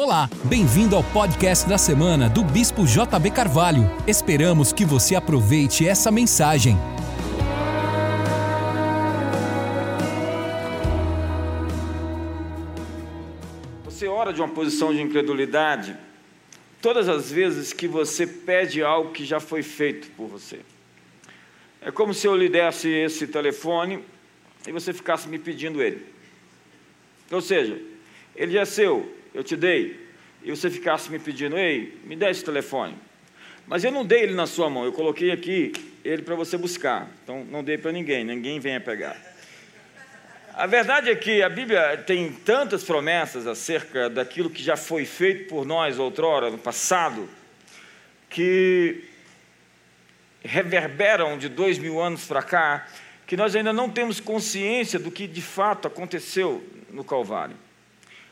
Olá, bem-vindo ao podcast da semana do Bispo JB Carvalho. Esperamos que você aproveite essa mensagem. Você ora de uma posição de incredulidade todas as vezes que você pede algo que já foi feito por você. É como se eu lhe desse esse telefone e você ficasse me pedindo ele. Ou seja, ele já é seu, eu te dei, e você ficasse me pedindo, ei, me dê esse telefone. Mas eu não dei ele na sua mão, eu coloquei aqui ele para você buscar. Então não dei para ninguém, ninguém venha pegar. A verdade é que a Bíblia tem tantas promessas acerca daquilo que já foi feito por nós outrora, no passado, que reverberam de dois mil anos para cá, que nós ainda não temos consciência do que de fato aconteceu no Calvário.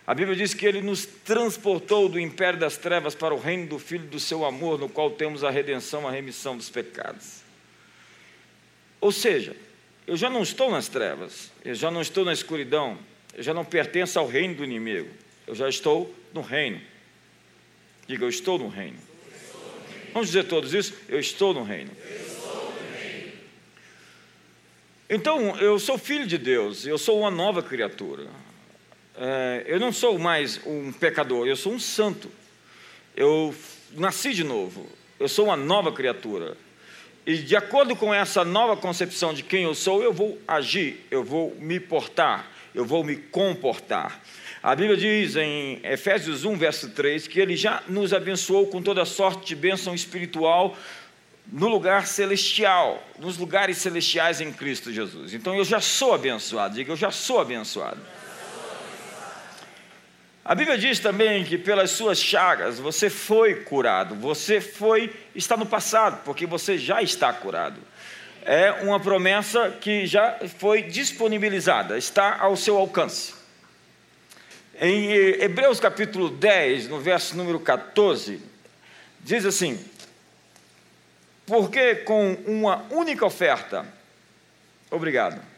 A Bíblia diz que ele nos transportou do império das trevas para o reino do Filho do seu amor, no qual temos a redenção, a remissão dos pecados. Ou seja, eu já não estou nas trevas, eu já não estou na escuridão, eu já não pertenço ao reino do inimigo, eu já estou no reino. Diga, eu estou no reino. Vamos dizer todos isso? Eu estou no reino. Então, eu sou filho de Deus, eu sou uma nova criatura eu não sou mais um pecador, eu sou um santo. Eu nasci de novo, eu sou uma nova criatura. E de acordo com essa nova concepção de quem eu sou, eu vou agir, eu vou me portar, eu vou me comportar. A Bíblia diz em Efésios 1, verso 3, que Ele já nos abençoou com toda sorte de bênção espiritual no lugar celestial, nos lugares celestiais em Cristo Jesus. Então eu já sou abençoado, diga, eu já sou abençoado. A Bíblia diz também que pelas suas chagas você foi curado, você foi, está no passado, porque você já está curado. É uma promessa que já foi disponibilizada, está ao seu alcance. Em Hebreus capítulo 10, no verso número 14, diz assim: Porque com uma única oferta, obrigado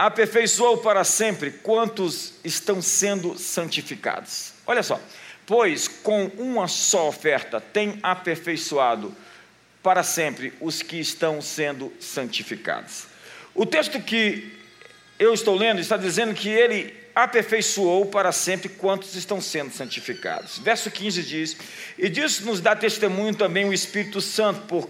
aperfeiçoou para sempre quantos estão sendo santificados. Olha só, pois com uma só oferta tem aperfeiçoado para sempre os que estão sendo santificados. O texto que eu estou lendo está dizendo que ele aperfeiçoou para sempre quantos estão sendo santificados. Verso 15 diz: E disso nos dá testemunho também o Espírito Santo, por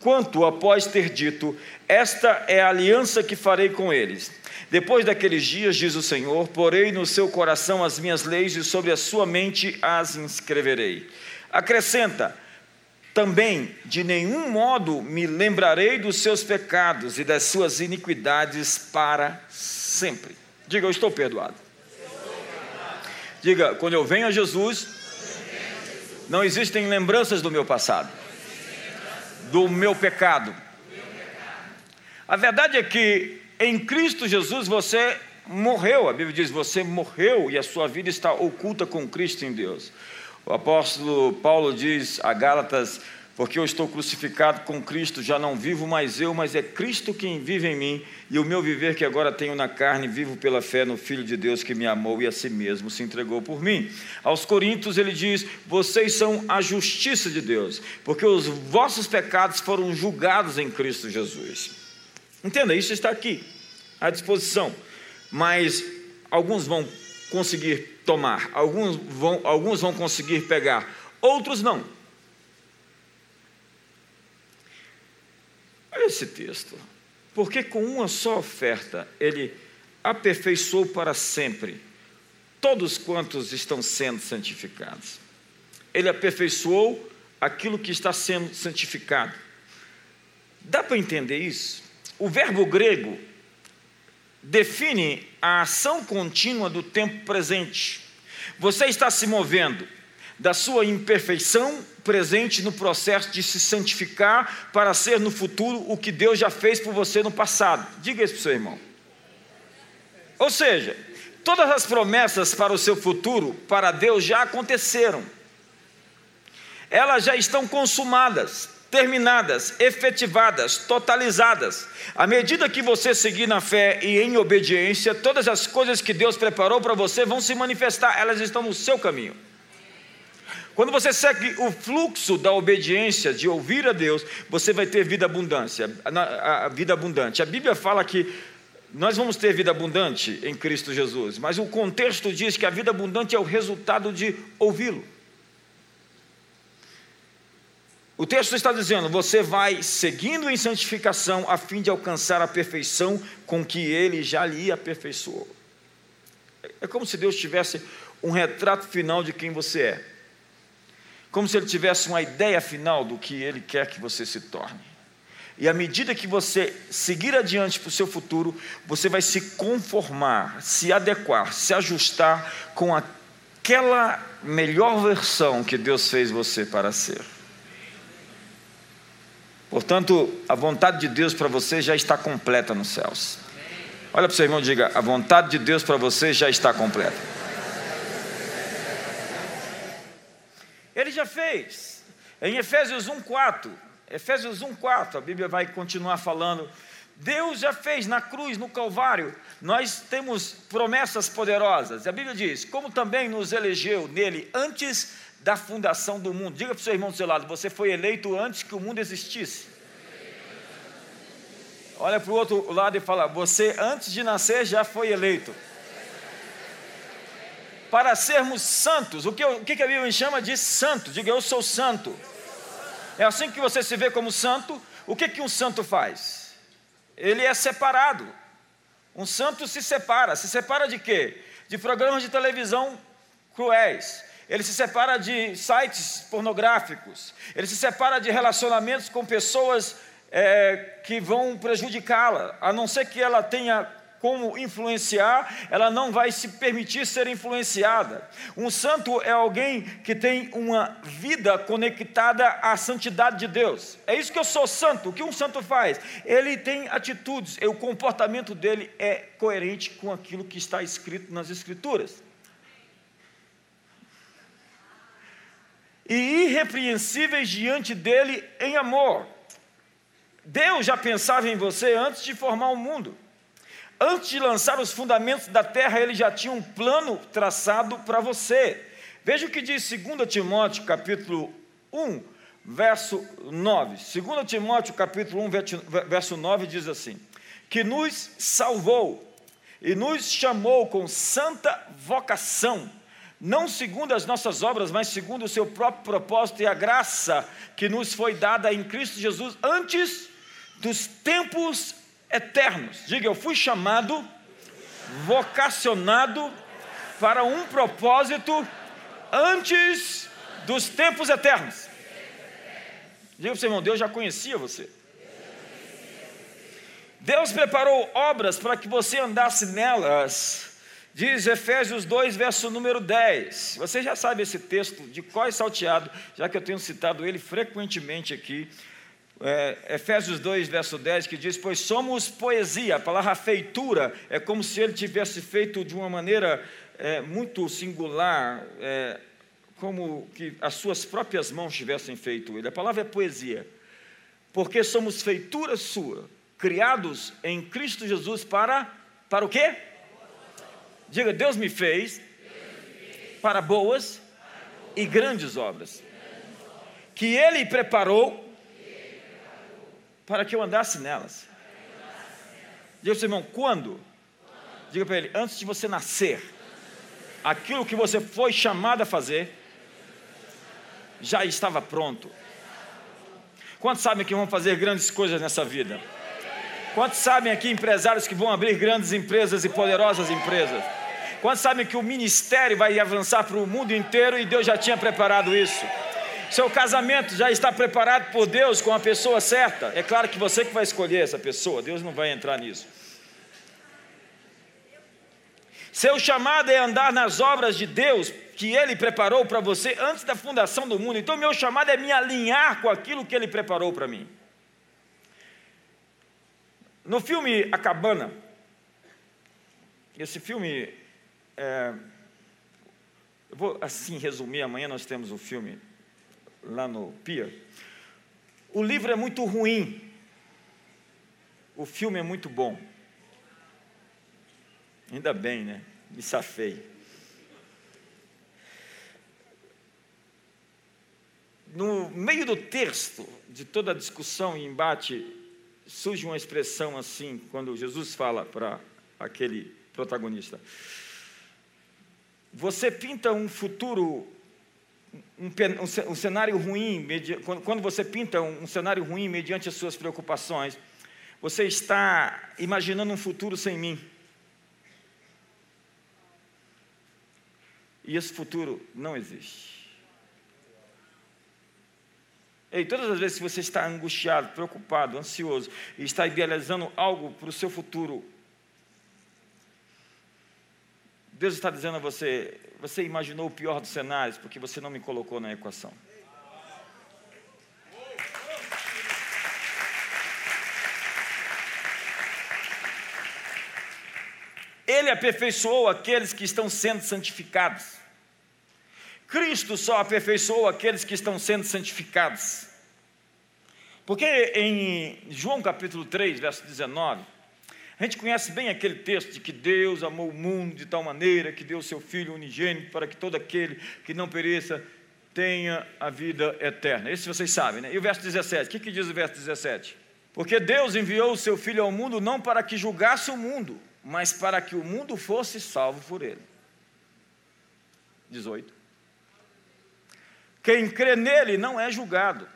quanto após ter dito: Esta é a aliança que farei com eles depois daqueles dias, diz o Senhor, porei no seu coração as minhas leis e sobre a sua mente as inscreverei. Acrescenta, também de nenhum modo me lembrarei dos seus pecados e das suas iniquidades para sempre. Diga, eu estou perdoado. Diga, quando eu venho a Jesus, não existem lembranças do meu passado, do meu pecado. A verdade é que em Cristo Jesus você morreu, a Bíblia diz: você morreu e a sua vida está oculta com Cristo em Deus. O apóstolo Paulo diz a Gálatas: porque eu estou crucificado com Cristo, já não vivo mais eu, mas é Cristo quem vive em mim, e o meu viver que agora tenho na carne, vivo pela fé no Filho de Deus que me amou e a si mesmo se entregou por mim. Aos Coríntios ele diz: vocês são a justiça de Deus, porque os vossos pecados foram julgados em Cristo Jesus. Entenda, isso está aqui, à disposição. Mas alguns vão conseguir tomar, alguns vão, alguns vão conseguir pegar, outros não. Olha esse texto. Porque com uma só oferta ele aperfeiçoou para sempre todos quantos estão sendo santificados. Ele aperfeiçoou aquilo que está sendo santificado. Dá para entender isso? O verbo grego define a ação contínua do tempo presente. Você está se movendo da sua imperfeição presente no processo de se santificar para ser no futuro o que Deus já fez por você no passado. Diga isso para o seu irmão. Ou seja, todas as promessas para o seu futuro, para Deus, já aconteceram. Elas já estão consumadas terminadas, efetivadas, totalizadas. À medida que você seguir na fé e em obediência, todas as coisas que Deus preparou para você vão se manifestar, elas estão no seu caminho. Quando você segue o fluxo da obediência, de ouvir a Deus, você vai ter vida abundância, a, vida abundante. A Bíblia fala que nós vamos ter vida abundante em Cristo Jesus, mas o contexto diz que a vida abundante é o resultado de ouvi-lo. O texto está dizendo: você vai seguindo em santificação a fim de alcançar a perfeição com que ele já lhe aperfeiçoou. É como se Deus tivesse um retrato final de quem você é, como se Ele tivesse uma ideia final do que Ele quer que você se torne. E à medida que você seguir adiante para o seu futuro, você vai se conformar, se adequar, se ajustar com aquela melhor versão que Deus fez você para ser. Portanto, a vontade de Deus para você já está completa nos céus. Olha para o seu irmão e diga: a vontade de Deus para você já está completa. Ele já fez. Em Efésios 1:4, Efésios 1:4, a Bíblia vai continuar falando. Deus já fez na cruz, no Calvário. Nós temos promessas poderosas. A Bíblia diz: como também nos elegeu nele antes da fundação do mundo. Diga para o seu irmão do seu lado: você foi eleito antes que o mundo existisse. Olha para o outro lado e fala: você antes de nascer já foi eleito. Para sermos santos, o que, o que a Bíblia chama de santo? Diga eu sou santo. É assim que você se vê como santo. O que, que um santo faz? Ele é separado. Um santo se separa. Se separa de quê? De programas de televisão cruéis ele se separa de sites pornográficos, ele se separa de relacionamentos com pessoas é, que vão prejudicá-la, a não ser que ela tenha como influenciar, ela não vai se permitir ser influenciada. Um santo é alguém que tem uma vida conectada à santidade de Deus. É isso que eu sou santo. O que um santo faz? Ele tem atitudes, o comportamento dele é coerente com aquilo que está escrito nas Escrituras. e irrepreensíveis diante dele em amor. Deus já pensava em você antes de formar o mundo. Antes de lançar os fundamentos da terra, ele já tinha um plano traçado para você. Veja o que diz 2 Timóteo, capítulo 1, verso 9. 2 Timóteo, capítulo 1, verso 9 diz assim: Que nos salvou e nos chamou com santa vocação não segundo as nossas obras, mas segundo o seu próprio propósito e a graça que nos foi dada em Cristo Jesus antes dos tempos eternos. Diga, eu fui chamado, vocacionado para um propósito antes dos tempos eternos. Diga para o seu irmão, Deus já conhecia você. Deus preparou obras para que você andasse nelas Diz Efésios 2, verso número 10. Você já sabe esse texto de qual é salteado, já que eu tenho citado ele frequentemente aqui. É, Efésios 2, verso 10, que diz: Pois somos poesia. A palavra feitura é como se ele tivesse feito de uma maneira é, muito singular, é, como que as suas próprias mãos tivessem feito ele. A palavra é poesia. Porque somos feitura sua, criados em Cristo Jesus para, para o quê? Diga, Deus me fez para boas e grandes obras, que Ele preparou para que eu andasse nelas. Diga para o seu irmão, quando? Diga para ele, antes de você nascer, aquilo que você foi chamado a fazer, já estava pronto. Quantos sabem que vão fazer grandes coisas nessa vida? Quantos sabem aqui empresários que vão abrir grandes empresas e poderosas empresas? Quantos sabem que o ministério vai avançar para o mundo inteiro e Deus já tinha preparado isso? Seu casamento já está preparado por Deus com a pessoa certa. É claro que você que vai escolher essa pessoa, Deus não vai entrar nisso. Seu chamado é andar nas obras de Deus que Ele preparou para você antes da fundação do mundo. Então, meu chamado é me alinhar com aquilo que Ele preparou para mim. No filme A Cabana, esse filme é, eu vou assim resumir, amanhã nós temos o um filme lá no Pia. O livro é muito ruim, o filme é muito bom. Ainda bem, né? Me safei. no meio do texto, de toda a discussão e embate, surge uma expressão assim, quando Jesus fala para aquele protagonista: Você pinta um futuro, um, um, cenário ruim, quando você pinta um, um cenário ruim mediante as suas preocupações, você está imaginando um futuro sem mim. E esse futuro não existe. E todas as vezes que você está angustiado, preocupado, ansioso, e está idealizando algo para o seu futuro, Deus está dizendo a você: você imaginou o pior dos cenários porque você não me colocou na equação. Ele aperfeiçoou aqueles que estão sendo santificados. Cristo só aperfeiçoou aqueles que estão sendo santificados. Porque em João capítulo 3, verso 19, a gente conhece bem aquele texto de que Deus amou o mundo de tal maneira que deu seu Filho unigênito para que todo aquele que não pereça tenha a vida eterna. Esse vocês sabem, né? E o verso 17, o que, que diz o verso 17? Porque Deus enviou o seu Filho ao mundo não para que julgasse o mundo, mas para que o mundo fosse salvo por ele. 18. Quem crê nele não é julgado,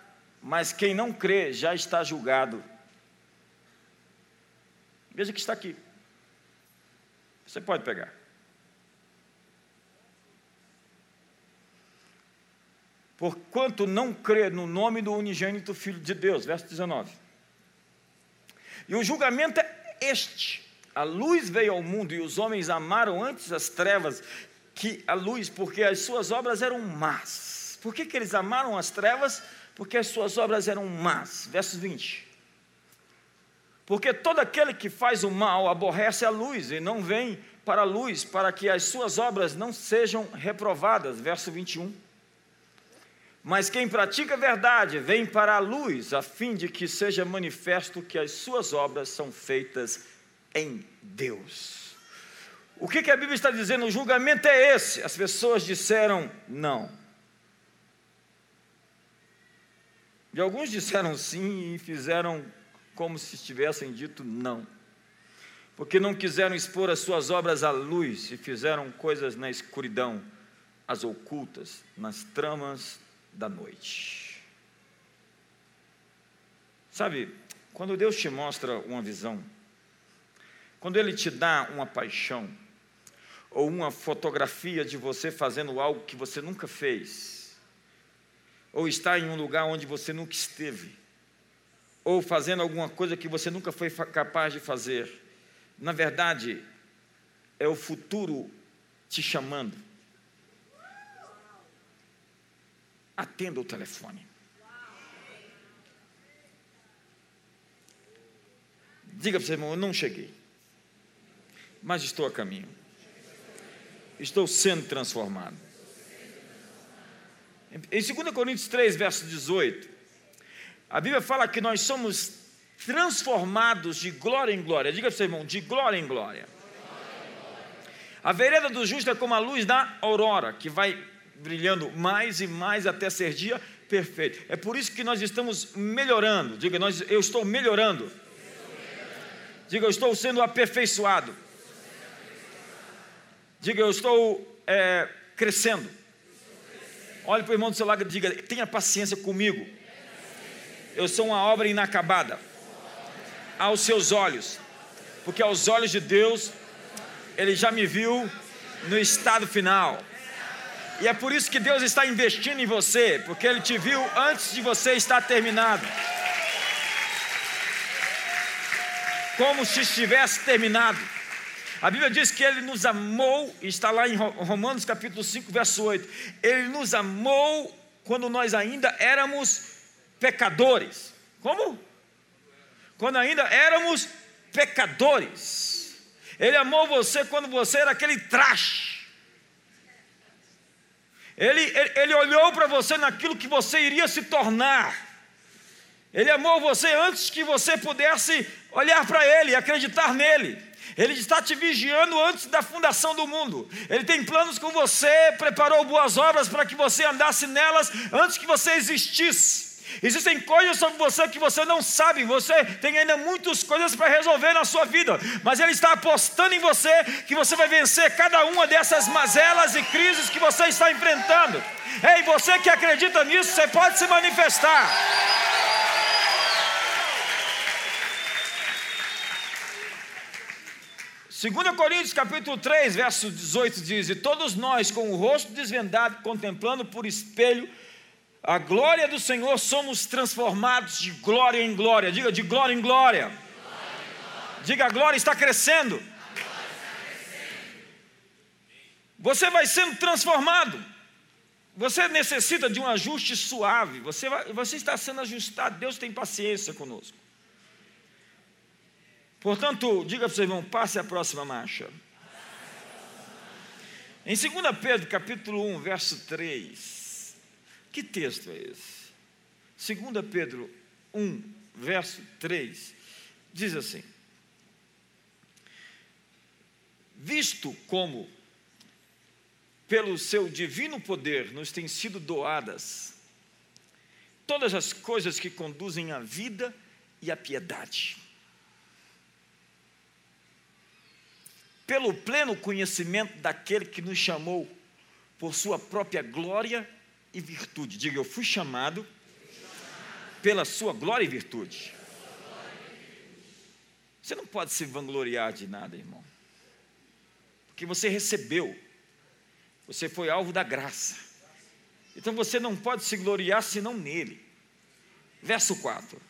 mas quem não crê já está julgado. Veja que está aqui. Você pode pegar. Porquanto não crê no nome do unigênito Filho de Deus, verso 19. E o julgamento é este: a luz veio ao mundo e os homens amaram antes as trevas que a luz, porque as suas obras eram más por que, que eles amaram as trevas? Porque as suas obras eram más. Verso 20. Porque todo aquele que faz o mal aborrece a luz e não vem para a luz, para que as suas obras não sejam reprovadas. Verso 21. Mas quem pratica a verdade vem para a luz, a fim de que seja manifesto que as suas obras são feitas em Deus. O que, que a Bíblia está dizendo? O julgamento é esse. As pessoas disseram não. E alguns disseram sim e fizeram como se tivessem dito não. Porque não quiseram expor as suas obras à luz e fizeram coisas na escuridão, as ocultas, nas tramas da noite. Sabe, quando Deus te mostra uma visão, quando Ele te dá uma paixão, ou uma fotografia de você fazendo algo que você nunca fez, ou está em um lugar onde você nunca esteve, ou fazendo alguma coisa que você nunca foi capaz de fazer. Na verdade, é o futuro te chamando. Atenda o telefone. Diga para o seu irmão: Eu não cheguei, mas estou a caminho. Estou sendo transformado. Em 2 Coríntios 3, verso 18, a Bíblia fala que nós somos transformados de glória em glória. Diga para o seu irmão, de glória em glória. A vereda do justo é como a luz da aurora, que vai brilhando mais e mais até ser dia perfeito. É por isso que nós estamos melhorando. Diga, nós, eu estou melhorando. Diga, eu estou sendo aperfeiçoado. Diga, eu estou é, crescendo. Olhe para o irmão do seu lado e diga: tenha paciência comigo. Eu sou uma obra inacabada aos seus olhos, porque aos olhos de Deus, Ele já me viu no estado final. E é por isso que Deus está investindo em você, porque Ele te viu antes de você estar terminado. Como se estivesse terminado. A Bíblia diz que ele nos amou, está lá em Romanos capítulo 5, verso 8. Ele nos amou quando nós ainda éramos pecadores. Como? Quando ainda éramos pecadores. Ele amou você quando você era aquele traste. Ele, ele, ele olhou para você naquilo que você iria se tornar. Ele amou você antes que você pudesse olhar para Ele, acreditar nele. Ele está te vigiando antes da fundação do mundo. Ele tem planos com você, preparou boas obras para que você andasse nelas antes que você existisse. Existem coisas sobre você que você não sabe, você tem ainda muitas coisas para resolver na sua vida, mas Ele está apostando em você que você vai vencer cada uma dessas mazelas e crises que você está enfrentando. Ei, você que acredita nisso, você pode se manifestar. 2 Coríntios capítulo 3, verso 18 diz: E todos nós, com o rosto desvendado, contemplando por espelho a glória do Senhor, somos transformados de glória em glória. Diga de glória em glória. glória, glória. Diga a glória está crescendo. Você vai sendo transformado. Você necessita de um ajuste suave. Você, vai, você está sendo ajustado. Deus tem paciência conosco. Portanto, diga para o seu irmão, passe a próxima marcha. Em 2 Pedro, capítulo 1, verso 3. Que texto é esse? 2 Pedro 1, verso 3. Diz assim: Visto como pelo seu divino poder nos têm sido doadas todas as coisas que conduzem à vida e à piedade pelo pleno conhecimento daquele que nos chamou por sua própria glória e virtude. Diga, eu fui chamado pela sua glória e virtude. Você não pode se vangloriar de nada, irmão. Porque você recebeu, você foi alvo da graça. Então você não pode se gloriar senão nele. Verso 4.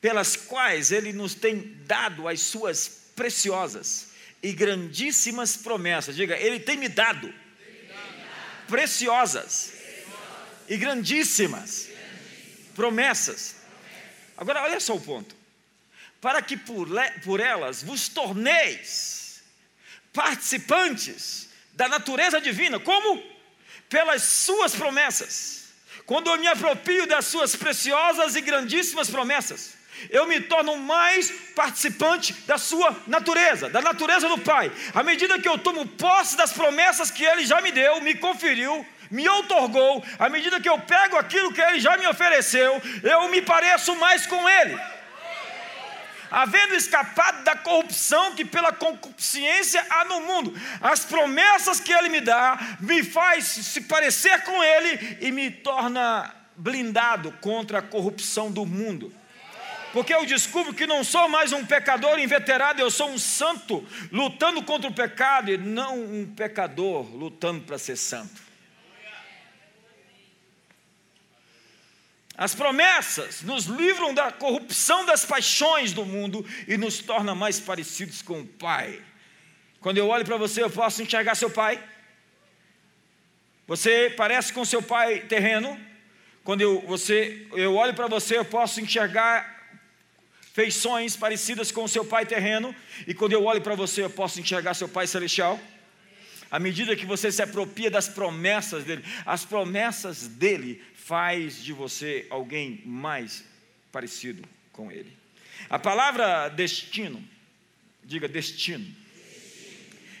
Pelas quais ele nos tem dado as suas preciosas e grandíssimas promessas. Diga, Ele tem me dado preciosas e grandíssimas promessas. Agora, olha só o ponto. Para que por, por elas vos torneis participantes da natureza divina, como? Pelas suas promessas. Quando eu me aproprio das suas preciosas e grandíssimas promessas eu me torno mais participante da sua natureza, da natureza do Pai. À medida que eu tomo posse das promessas que Ele já me deu, me conferiu, me outorgou, à medida que eu pego aquilo que Ele já me ofereceu, eu me pareço mais com Ele. Havendo escapado da corrupção que pela concupiscência há no mundo, as promessas que Ele me dá me faz se parecer com Ele e me torna blindado contra a corrupção do mundo porque eu descubro que não sou mais um pecador inveterado, eu sou um santo lutando contra o pecado e não um pecador lutando para ser santo. As promessas nos livram da corrupção das paixões do mundo e nos torna mais parecidos com o Pai. Quando eu olho para você, eu posso enxergar seu pai. Você parece com seu pai terreno. Quando eu, você, eu olho para você, eu posso enxergar feições parecidas com o seu pai terreno, e quando eu olho para você, eu posso enxergar seu pai celestial. À medida que você se apropria das promessas dele, as promessas dele faz de você alguém mais parecido com ele. A palavra destino, diga destino,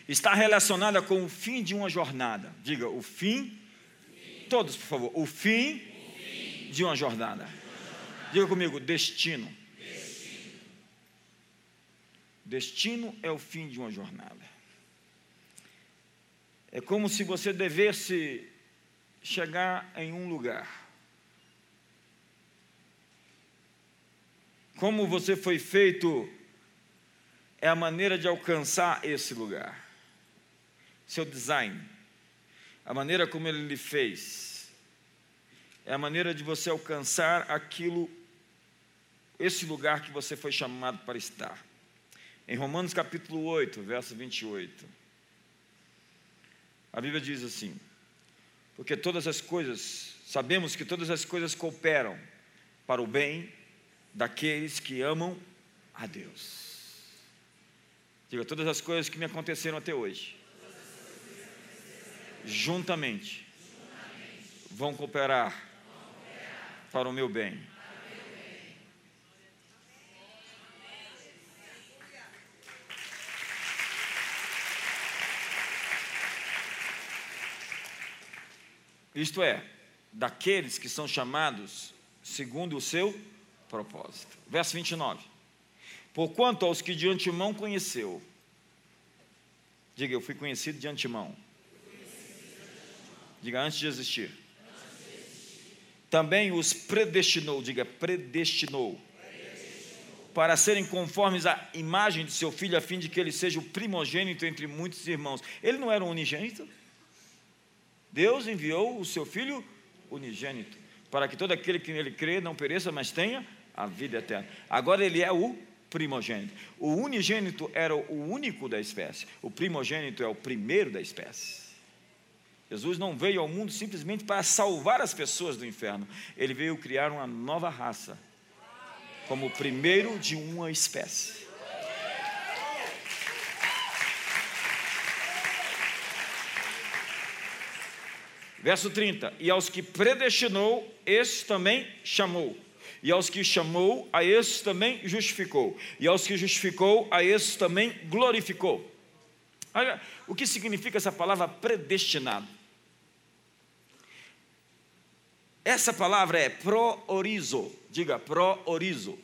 está relacionada com o fim de uma jornada. Diga o fim, todos por favor, o fim de uma jornada. Diga comigo, destino. Destino é o fim de uma jornada. É como se você devesse chegar em um lugar. Como você foi feito é a maneira de alcançar esse lugar. Seu design, a maneira como ele lhe fez, é a maneira de você alcançar aquilo, esse lugar que você foi chamado para estar. Em Romanos capítulo 8, verso 28, a Bíblia diz assim: Porque todas as coisas, sabemos que todas as coisas cooperam para o bem daqueles que amam a Deus. Diga, todas as coisas que me aconteceram até hoje, juntamente, vão cooperar para o meu bem isto é, daqueles que são chamados segundo o seu propósito. Verso 29. Porquanto aos que de antemão conheceu, diga, eu fui conhecido de antemão. Diga, antes de existir. Também os predestinou, diga, predestinou para serem conformes à imagem de seu filho, a fim de que ele seja o primogênito entre muitos irmãos. Ele não era um unigênito? Deus enviou o seu filho unigênito, para que todo aquele que nele crê não pereça, mas tenha a vida eterna. Agora ele é o primogênito. O unigênito era o único da espécie, o primogênito é o primeiro da espécie. Jesus não veio ao mundo simplesmente para salvar as pessoas do inferno, ele veio criar uma nova raça como o primeiro de uma espécie. Verso 30: E aos que predestinou, esses também chamou. E aos que chamou, a esses também justificou. E aos que justificou, a esses também glorificou. Olha o que significa essa palavra predestinado. Essa palavra é pro-orizo. Diga pro-orizo.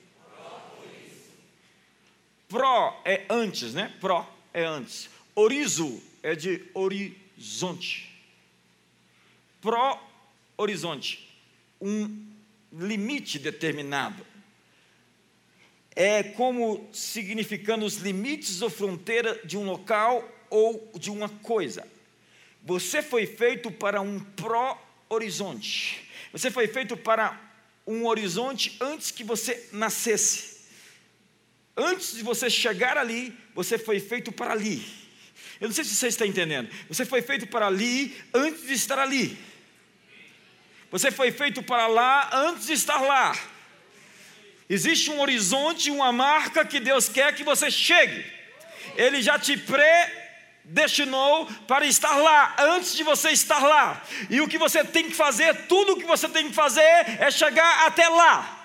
Pro é antes, né? Pro é antes. Orizo é de horizonte. Pro-horizonte. Um limite determinado. É como significando os limites ou fronteira de um local ou de uma coisa. Você foi feito para um pró-horizonte. Você foi feito para um horizonte antes que você nascesse. Antes de você chegar ali, você foi feito para ali. Eu não sei se você está entendendo. Você foi feito para ali antes de estar ali. Você foi feito para lá antes de estar lá. Existe um horizonte, uma marca que Deus quer que você chegue. Ele já te pre destinou para estar lá, antes de você estar lá. E o que você tem que fazer, tudo o que você tem que fazer é chegar até lá.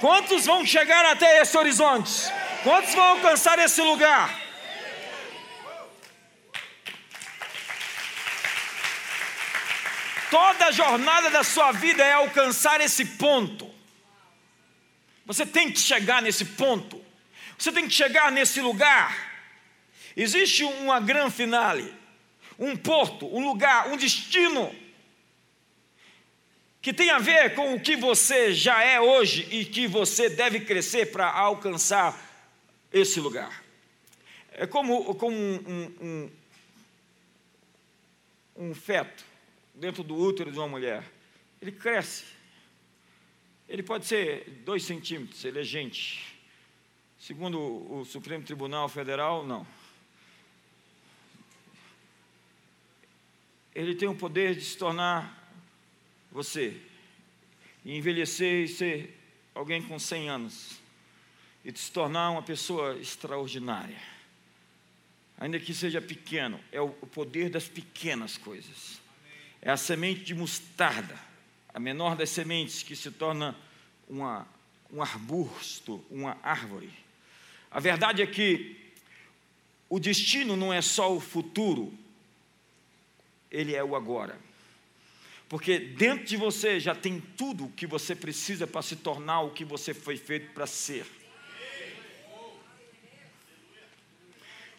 Quantos vão chegar até esse horizonte? Quantos vão alcançar esse lugar? Toda a jornada da sua vida é alcançar esse ponto. Você tem que chegar nesse ponto. Você tem que chegar nesse lugar. Existe uma grande finale, um porto, um lugar, um destino que tem a ver com o que você já é hoje e que você deve crescer para alcançar esse lugar. É como, como um, um, um, um feto dentro do útero de uma mulher. Ele cresce. Ele pode ser dois centímetros, ele é gente. Segundo o Supremo Tribunal Federal, não. ele tem o poder de se tornar você, e envelhecer e ser alguém com 100 anos, e se tornar uma pessoa extraordinária. Ainda que seja pequeno, é o poder das pequenas coisas. É a semente de mostarda, a menor das sementes que se torna uma, um arbusto, uma árvore. A verdade é que o destino não é só o futuro, ele é o agora. Porque dentro de você já tem tudo o que você precisa para se tornar o que você foi feito para ser.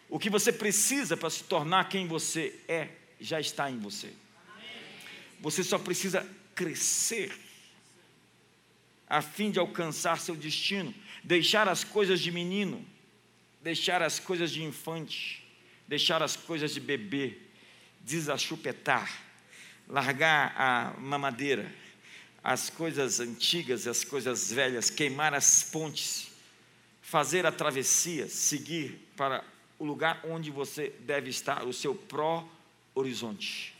O que você precisa para se tornar quem você é, já está em você. Você só precisa crescer a fim de alcançar seu destino, deixar as coisas de menino, deixar as coisas de infante, deixar as coisas de bebê desachupetar, largar a mamadeira, as coisas antigas, as coisas velhas, queimar as pontes, fazer a travessia, seguir para o lugar onde você deve estar, o seu pró-horizonte,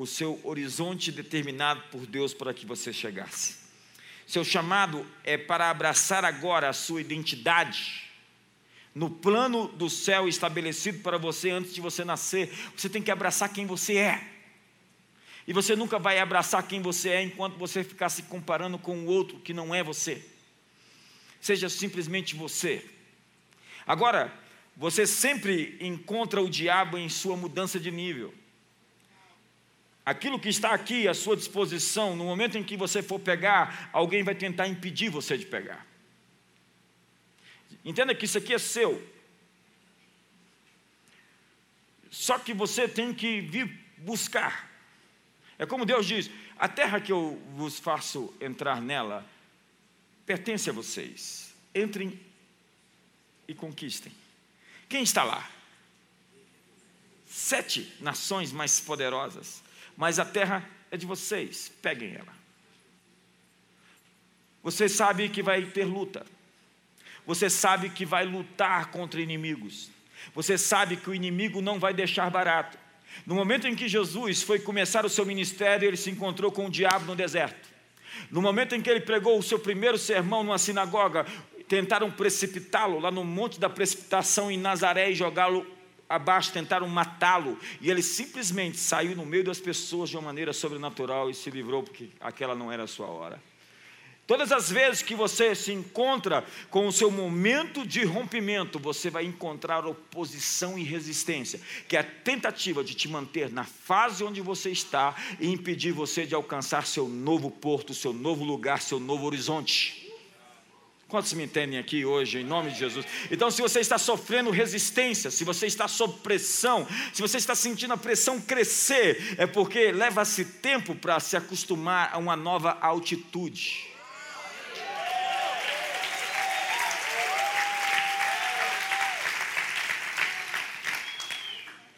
o seu horizonte determinado por Deus para que você chegasse. Seu chamado é para abraçar agora a sua identidade no plano do céu estabelecido para você antes de você nascer, você tem que abraçar quem você é. E você nunca vai abraçar quem você é enquanto você ficar se comparando com o outro que não é você. Seja simplesmente você. Agora, você sempre encontra o diabo em sua mudança de nível. Aquilo que está aqui à sua disposição, no momento em que você for pegar, alguém vai tentar impedir você de pegar. Entenda que isso aqui é seu. Só que você tem que vir buscar. É como Deus diz: a terra que eu vos faço entrar nela pertence a vocês. Entrem e conquistem. Quem está lá? Sete nações mais poderosas, mas a terra é de vocês. Peguem ela. Você sabe que vai ter luta. Você sabe que vai lutar contra inimigos. Você sabe que o inimigo não vai deixar barato. No momento em que Jesus foi começar o seu ministério, ele se encontrou com o diabo no deserto. No momento em que ele pregou o seu primeiro sermão numa sinagoga, tentaram precipitá-lo lá no Monte da Precipitação em Nazaré e jogá-lo abaixo, tentaram matá-lo. E ele simplesmente saiu no meio das pessoas de uma maneira sobrenatural e se livrou, porque aquela não era a sua hora. Todas as vezes que você se encontra com o seu momento de rompimento, você vai encontrar oposição e resistência, que é a tentativa de te manter na fase onde você está e impedir você de alcançar seu novo porto, seu novo lugar, seu novo horizonte. Quantos me entendem aqui hoje, em nome de Jesus? Então, se você está sofrendo resistência, se você está sob pressão, se você está sentindo a pressão crescer, é porque leva-se tempo para se acostumar a uma nova altitude.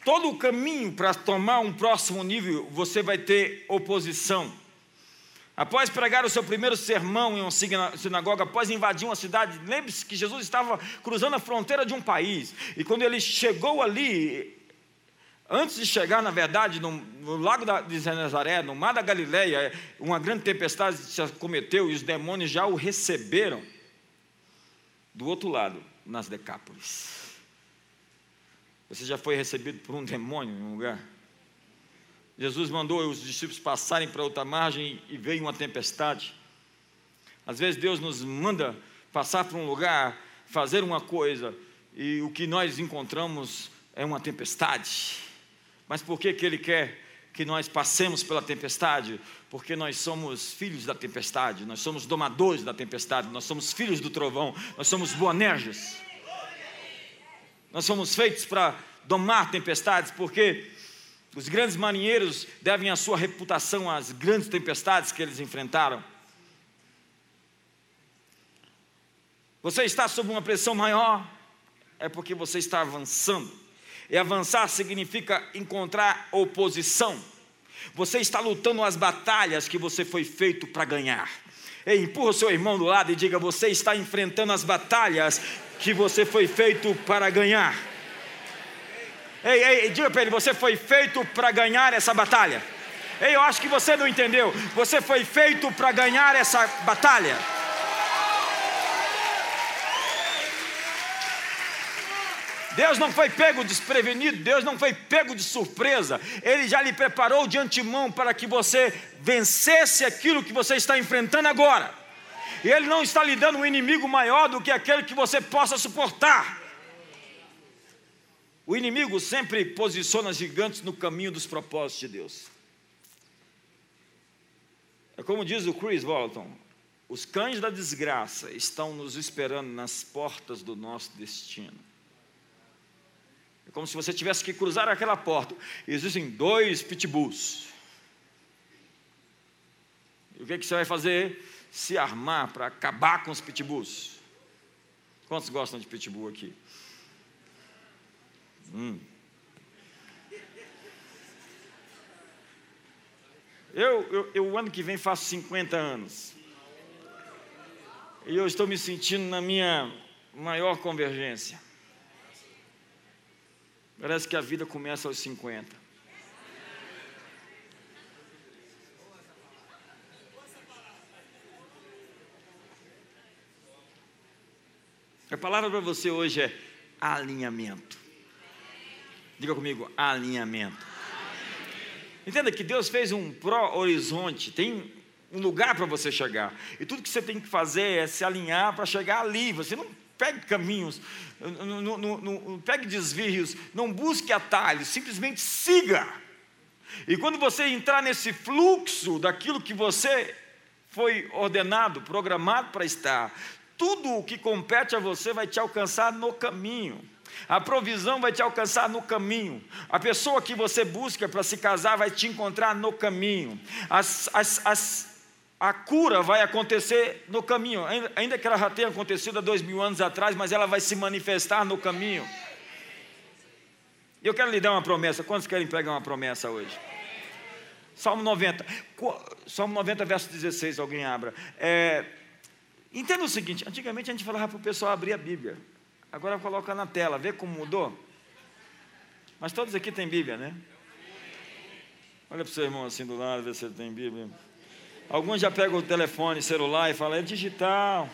todo o caminho para tomar um próximo nível, você vai ter oposição. Após pregar o seu primeiro sermão em uma sinagoga, após invadir uma cidade, lembre-se que Jesus estava cruzando a fronteira de um país. E quando ele chegou ali, antes de chegar, na verdade, no, no lago de Nazaré, no mar da Galileia, uma grande tempestade se acometeu e os demônios já o receberam. Do outro lado, nas Decápolis. Você já foi recebido por um demônio em um lugar? Jesus mandou os discípulos passarem para outra margem e veio uma tempestade. Às vezes Deus nos manda passar para um lugar, fazer uma coisa, e o que nós encontramos é uma tempestade. Mas por que, que Ele quer que nós passemos pela tempestade? Porque nós somos filhos da tempestade, nós somos domadores da tempestade, nós somos filhos do trovão, nós somos boanerges. Nós somos feitos para domar tempestades, porque os grandes marinheiros devem a sua reputação às grandes tempestades que eles enfrentaram. Você está sob uma pressão maior, é porque você está avançando. E avançar significa encontrar oposição. Você está lutando as batalhas que você foi feito para ganhar. Ei, empurra o seu irmão do lado e diga: Você está enfrentando as batalhas que você foi feito para ganhar. Ei, ei, diga para ele: você foi feito para ganhar essa batalha. Ei, eu acho que você não entendeu. Você foi feito para ganhar essa batalha. Deus não foi pego desprevenido, Deus não foi pego de surpresa, Ele já lhe preparou de antemão para que você vencesse aquilo que você está enfrentando agora. E Ele não está lhe dando um inimigo maior do que aquele que você possa suportar. O inimigo sempre posiciona gigantes no caminho dos propósitos de Deus. É como diz o Chris Walton: os cães da desgraça estão nos esperando nas portas do nosso destino. É como se você tivesse que cruzar aquela porta. Existem dois pitbulls. E o que, é que você vai fazer? se armar para acabar com os pitbulls. Quantos gostam de pitbull aqui? Hum. Eu, eu, eu, ano que vem faço 50 anos. E eu estou me sentindo na minha maior convergência. Parece que a vida começa aos 50. A palavra para você hoje é alinhamento. Diga comigo, alinhamento. Entenda que Deus fez um pró-horizonte, tem um lugar para você chegar. E tudo que você tem que fazer é se alinhar para chegar ali. Você não pegue caminhos, não, não, não, não pegue desvios, não busque atalhos, simplesmente siga. E quando você entrar nesse fluxo daquilo que você foi ordenado, programado para estar, tudo o que compete a você vai te alcançar no caminho. A provisão vai te alcançar no caminho. A pessoa que você busca para se casar vai te encontrar no caminho. As, as, as, a cura vai acontecer no caminho, ainda, que ela já tenha acontecido há dois mil anos atrás, mas ela vai se manifestar no caminho. Eu quero lhe dar uma promessa. Quantos querem pegar uma promessa hoje? Salmo 90. Salmo 90, verso 16, alguém abra. É, entenda o seguinte: antigamente a gente falava para o pessoal abrir a Bíblia. Agora coloca na tela, vê como mudou? Mas todos aqui têm Bíblia, né? Olha para o seu irmão assim do lado, ver se ele tem Bíblia. Alguns já pegam o telefone, celular e falam, é digital.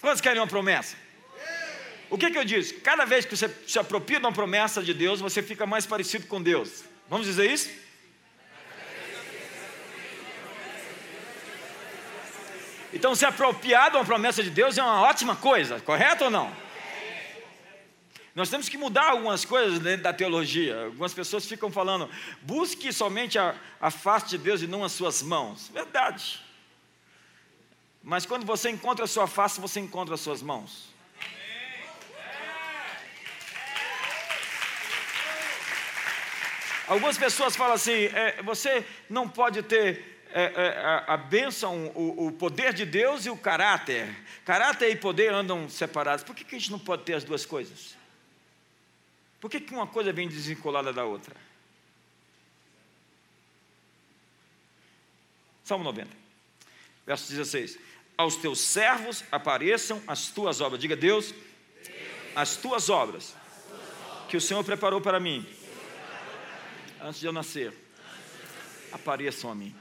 Quantos querem uma promessa? O que, que eu disse? Cada vez que você se apropria de uma promessa de Deus, você fica mais parecido com Deus. Vamos dizer isso? Então, se apropriar de uma promessa de Deus é uma ótima coisa, correto ou não? Nós temos que mudar algumas coisas dentro da teologia. Algumas pessoas ficam falando, busque somente a, a face de Deus e não as suas mãos. Verdade. Mas quando você encontra a sua face, você encontra as suas mãos. Algumas pessoas falam assim: é, você não pode ter a, a bênção, o, o, poder de Deus e o caráter. Caráter e poder andam separados. Por que, que a gente não pode ter as duas coisas? Por que, que uma coisa vem desvinculada da outra? Salmo 90, verso 16 aos teus servos apareçam as tuas obras. Diga, Deus, as tuas obras que o Senhor preparou para mim antes de eu nascer, apareçam a mim.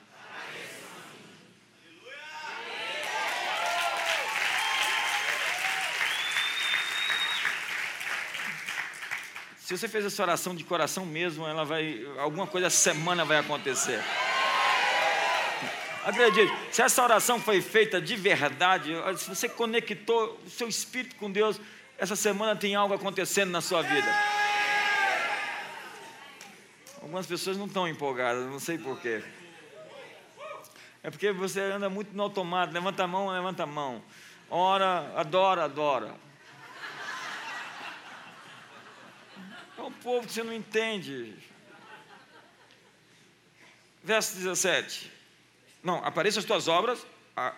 Se você fez essa oração de coração mesmo, ela vai, alguma coisa semana vai acontecer. Acredite, se essa oração foi feita de verdade, se você conectou o seu espírito com Deus, essa semana tem algo acontecendo na sua vida. Algumas pessoas não estão empolgadas, não sei porquê. É porque você anda muito no automático, levanta a mão, levanta a mão. Ora, adora, adora. É um povo que você não entende. Verso 17. Não, apareça as tuas obras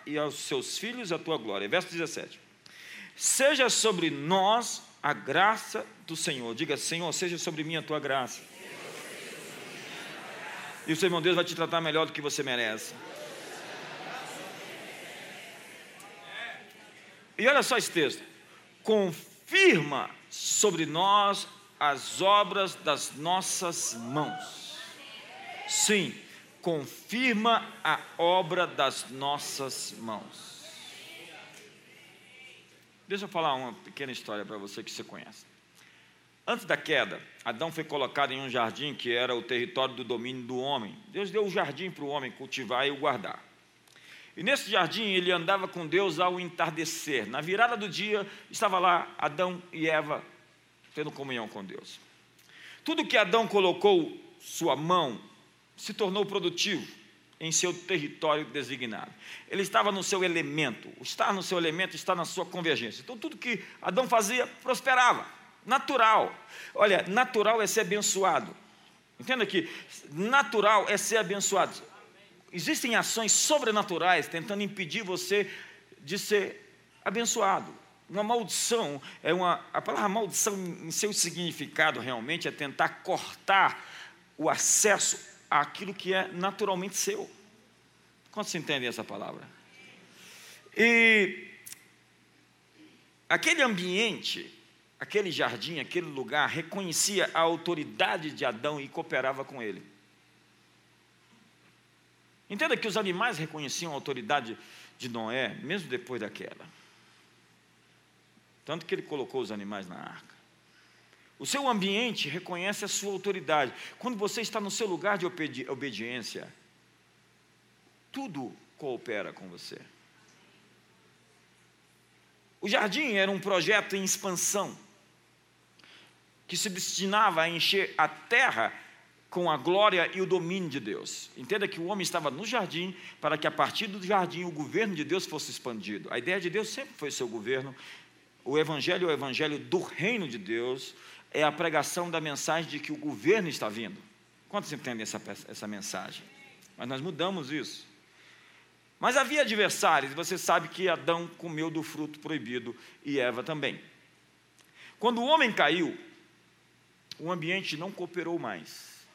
e aos seus filhos a tua glória. Verso 17. Seja sobre nós a graça do Senhor. Diga, Senhor, seja sobre mim a tua graça. E o Senhor Deus vai te tratar melhor do que você merece. E olha só esse texto. Confirma sobre nós as obras das nossas mãos. Sim, confirma a obra das nossas mãos. Deixa eu falar uma pequena história para você que você conhece. Antes da queda, Adão foi colocado em um jardim que era o território do domínio do homem. Deus deu o jardim para o homem cultivar e o guardar. E nesse jardim ele andava com Deus ao entardecer. Na virada do dia, estava lá Adão e Eva tendo comunhão com Deus. Tudo que Adão colocou sua mão se tornou produtivo em seu território designado. Ele estava no seu elemento. Estar no seu elemento está na sua convergência. Então, tudo que Adão fazia prosperava. Natural. Olha, natural é ser abençoado. Entenda que natural é ser abençoado. Existem ações sobrenaturais tentando impedir você de ser abençoado. Uma maldição é uma. A palavra maldição, em seu significado, realmente, é tentar cortar o acesso aquilo que é naturalmente seu. Quanto se entende essa palavra? E aquele ambiente, aquele jardim, aquele lugar, reconhecia a autoridade de Adão e cooperava com ele. Entenda que os animais reconheciam a autoridade de Noé, mesmo depois da queda. Tanto que ele colocou os animais na arca. O seu ambiente reconhece a sua autoridade. Quando você está no seu lugar de obedi obediência, tudo coopera com você. O jardim era um projeto em expansão. que se destinava a encher a terra com a glória e o domínio de Deus. Entenda que o homem estava no jardim para que a partir do jardim o governo de Deus fosse expandido. A ideia de Deus sempre foi seu governo. O evangelho é o evangelho do reino de Deus, é a pregação da mensagem de que o governo está vindo. Quantos entendem essa, essa mensagem? Mas nós mudamos isso. Mas havia adversários, você sabe que Adão comeu do fruto proibido e Eva também. Quando o homem caiu, o ambiente não cooperou mais.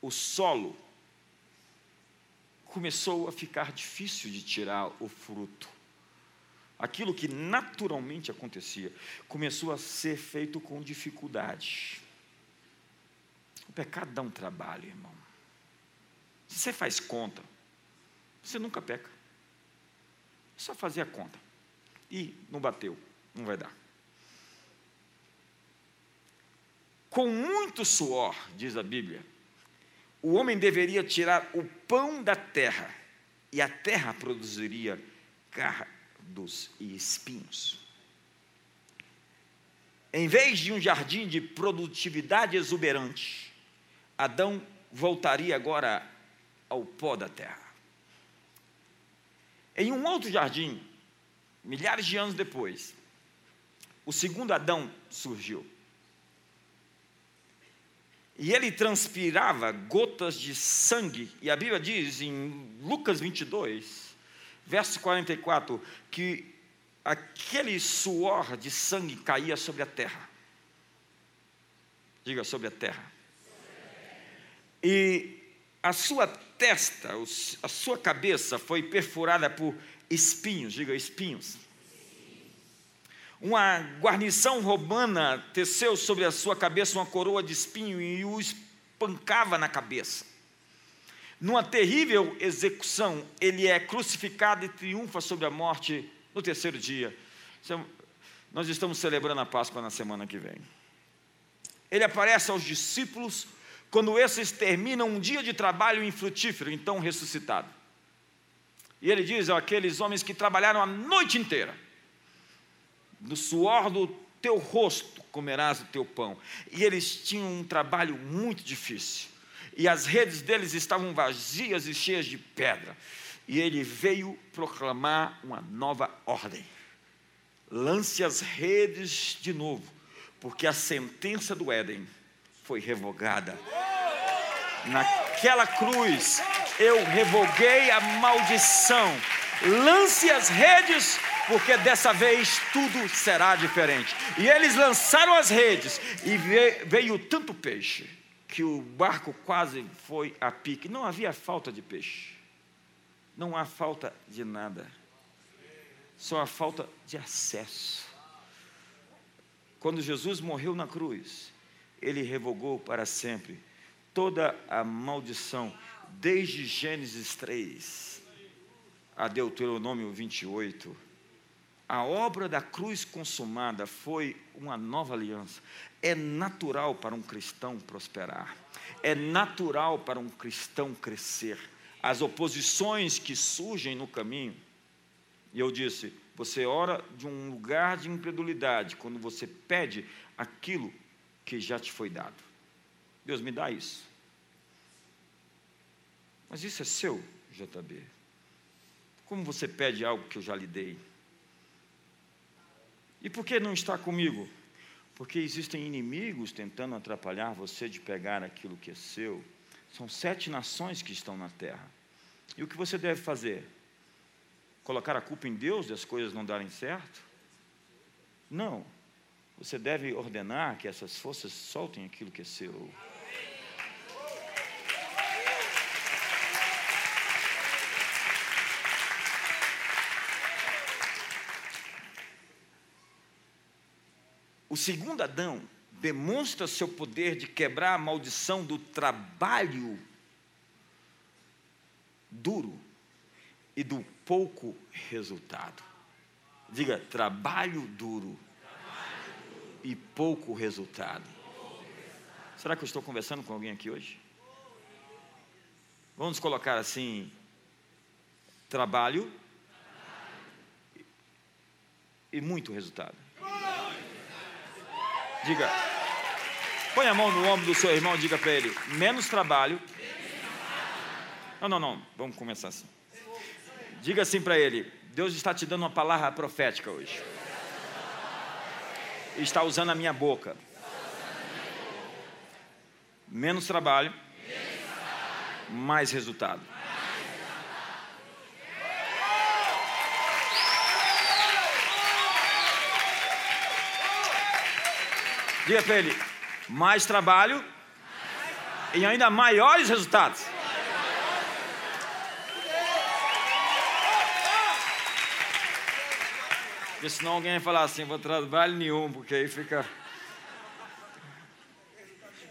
O solo começou a ficar difícil de tirar o fruto. Aquilo que naturalmente acontecia começou a ser feito com dificuldade. O pecado dá um trabalho, irmão. Se você faz conta, você nunca peca. É só fazer a conta. E não bateu, não vai dar. Com muito suor, diz a Bíblia, o homem deveria tirar o pão da terra, e a terra produziria cardos e espinhos. Em vez de um jardim de produtividade exuberante, Adão voltaria agora ao pó da terra. Em um outro jardim, milhares de anos depois, o segundo Adão surgiu. E ele transpirava gotas de sangue, e a Bíblia diz em Lucas 22, verso 44, que aquele suor de sangue caía sobre a terra. Diga sobre a terra e a sua testa, a sua cabeça foi perfurada por espinhos, diga espinhos. Uma guarnição romana teceu sobre a sua cabeça uma coroa de espinho e o espancava na cabeça. Numa terrível execução, ele é crucificado e triunfa sobre a morte no terceiro dia. É nós estamos celebrando a Páscoa na semana que vem. Ele aparece aos discípulos quando esses terminam um dia de trabalho infrutífero, então ressuscitado. E ele diz aqueles homens que trabalharam a noite inteira, no suor do teu rosto comerás o teu pão. E eles tinham um trabalho muito difícil. E as redes deles estavam vazias e cheias de pedra. E ele veio proclamar uma nova ordem. Lance as redes de novo, porque a sentença do Éden foi revogada. Naquela cruz, eu revoguei a maldição. Lance as redes, porque dessa vez tudo será diferente. E eles lançaram as redes, e veio tanto peixe, que o barco quase foi a pique. Não havia falta de peixe, não há falta de nada, só a falta de acesso. Quando Jesus morreu na cruz, ele revogou para sempre toda a maldição, desde Gênesis 3 a Deuteronômio 28. A obra da cruz consumada foi uma nova aliança. É natural para um cristão prosperar, é natural para um cristão crescer. As oposições que surgem no caminho, e eu disse: você ora de um lugar de incredulidade quando você pede aquilo que já te foi dado. Deus me dá isso. Mas isso é seu, JB. Como você pede algo que eu já lhe dei? E por que não está comigo? Porque existem inimigos tentando atrapalhar você de pegar aquilo que é seu. São sete nações que estão na terra. E o que você deve fazer? Colocar a culpa em Deus de as coisas não darem certo? Não. Você deve ordenar que essas forças soltem aquilo que é seu. O segundo Adão demonstra seu poder de quebrar a maldição do trabalho duro e do pouco resultado. Diga, trabalho duro e pouco resultado. Será que eu estou conversando com alguém aqui hoje? Vamos colocar assim: trabalho e muito resultado. Diga, Põe a mão no ombro do seu irmão e diga para ele: menos trabalho. Não, não, não. Vamos começar assim. Diga assim para ele: Deus está te dando uma palavra profética hoje. Está usando a minha boca. Menos trabalho, mais resultado. Diga para ele: mais trabalho e ainda maiores resultados. Porque senão alguém vai falar assim, vou trabalho nenhum, porque aí fica.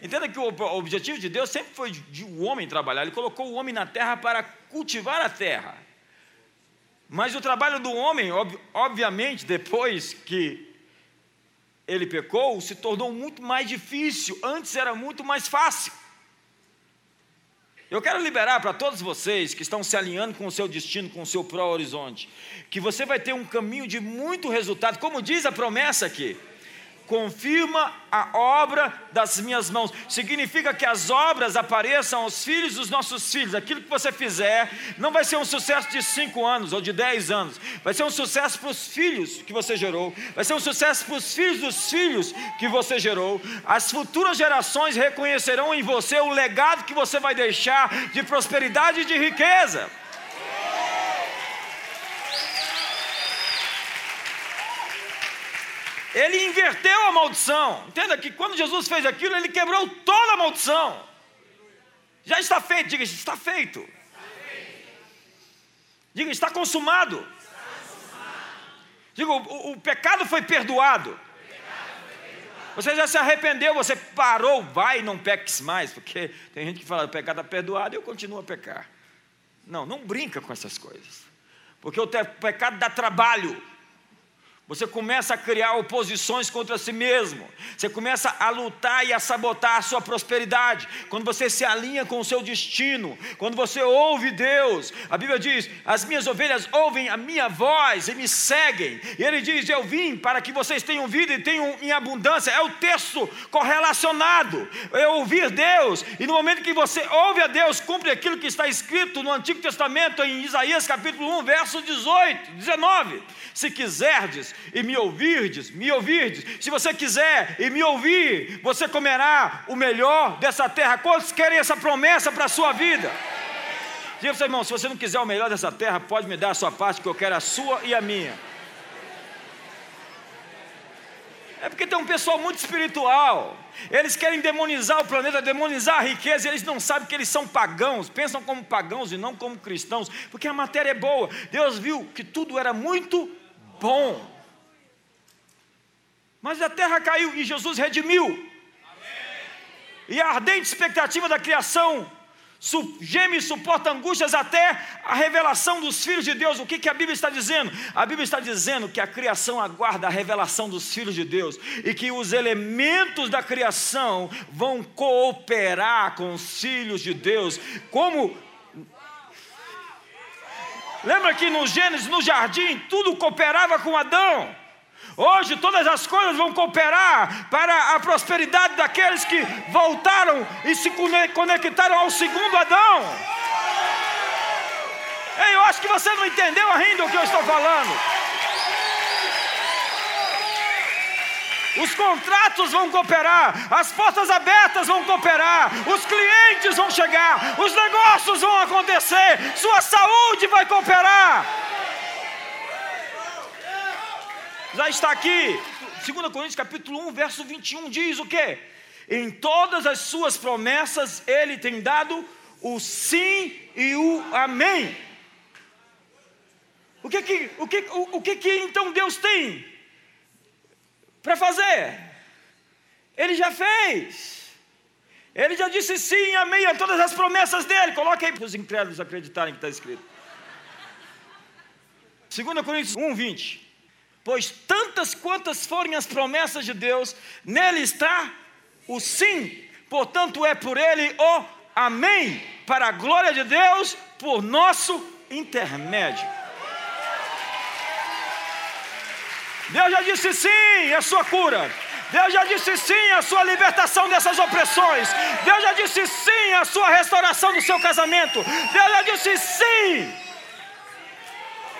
Entenda que o objetivo de Deus sempre foi de o homem trabalhar. Ele colocou o homem na terra para cultivar a terra. Mas o trabalho do homem, obviamente, depois que ele pecou, se tornou muito mais difícil. Antes era muito mais fácil. Eu quero liberar para todos vocês que estão se alinhando com o seu destino, com o seu pró-horizonte, que você vai ter um caminho de muito resultado, como diz a promessa aqui confirma a obra das minhas mãos. Significa que as obras apareçam aos filhos dos nossos filhos. Aquilo que você fizer não vai ser um sucesso de cinco anos ou de dez anos. Vai ser um sucesso para os filhos que você gerou. Vai ser um sucesso para os filhos dos filhos que você gerou. As futuras gerações reconhecerão em você o legado que você vai deixar de prosperidade e de riqueza. Ele inverteu a maldição. Entenda que quando Jesus fez aquilo, ele quebrou toda a maldição. Já está feito, diga, está feito. Diga, está consumado. Diga, o, o pecado foi perdoado. Você já se arrependeu, você parou, vai não peques mais, porque tem gente que fala, o pecado está perdoado e eu continuo a pecar. Não, não brinca com essas coisas, porque o pecado dá trabalho. Você começa a criar oposições contra si mesmo. Você começa a lutar e a sabotar a sua prosperidade. Quando você se alinha com o seu destino, quando você ouve Deus, a Bíblia diz: As minhas ovelhas ouvem a minha voz e me seguem. E ele diz: Eu vim para que vocês tenham vida e tenham em abundância. É o texto correlacionado. É ouvir Deus. E no momento que você ouve a Deus, cumpre aquilo que está escrito no Antigo Testamento, em Isaías capítulo 1, verso 18, 19. Se quiserdes e me ouvirdes, me ouvirdes. Se você quiser e me ouvir, você comerá o melhor dessa terra. Quantos querem essa promessa para a sua vida? Diga para seu irmão, se você não quiser o melhor dessa terra, pode me dar a sua parte, que eu quero a sua e a minha. É porque tem um pessoal muito espiritual. Eles querem demonizar o planeta, demonizar a riqueza, e eles não sabem que eles são pagãos, pensam como pagãos e não como cristãos, porque a matéria é boa. Deus viu que tudo era muito bom. Mas a terra caiu e Jesus redimiu. Amém. E a ardente expectativa da criação geme e suporta angústias até a revelação dos filhos de Deus. O que, que a Bíblia está dizendo? A Bíblia está dizendo que a criação aguarda a revelação dos filhos de Deus e que os elementos da criação vão cooperar com os filhos de Deus, como Lembra que no Gênesis, no jardim, tudo cooperava com Adão. Hoje todas as coisas vão cooperar para a prosperidade daqueles que voltaram e se conectaram ao segundo Adão. Ei, eu acho que você não entendeu ainda o que eu estou falando. Os contratos vão cooperar, as portas abertas vão cooperar, os clientes vão chegar, os negócios vão acontecer, sua saúde vai cooperar. Já está aqui. 2 Coríntios capítulo 1, verso 21 diz o quê? Em todas as suas promessas ele tem dado o sim e o amém. O que que, o que, o, o que, que então Deus tem para fazer? Ele já fez. Ele já disse sim amém a todas as promessas dele. Coloque aí para os incrédulos acreditarem que está escrito. 2 Coríntios 1, 20 pois tantas quantas forem as promessas de Deus, nele está o sim, portanto é por ele o amém, para a glória de Deus, por nosso intermédio. Deus já disse sim, é sua cura. Deus já disse sim à sua libertação dessas opressões. Deus já disse sim à sua restauração do seu casamento. Deus já disse sim.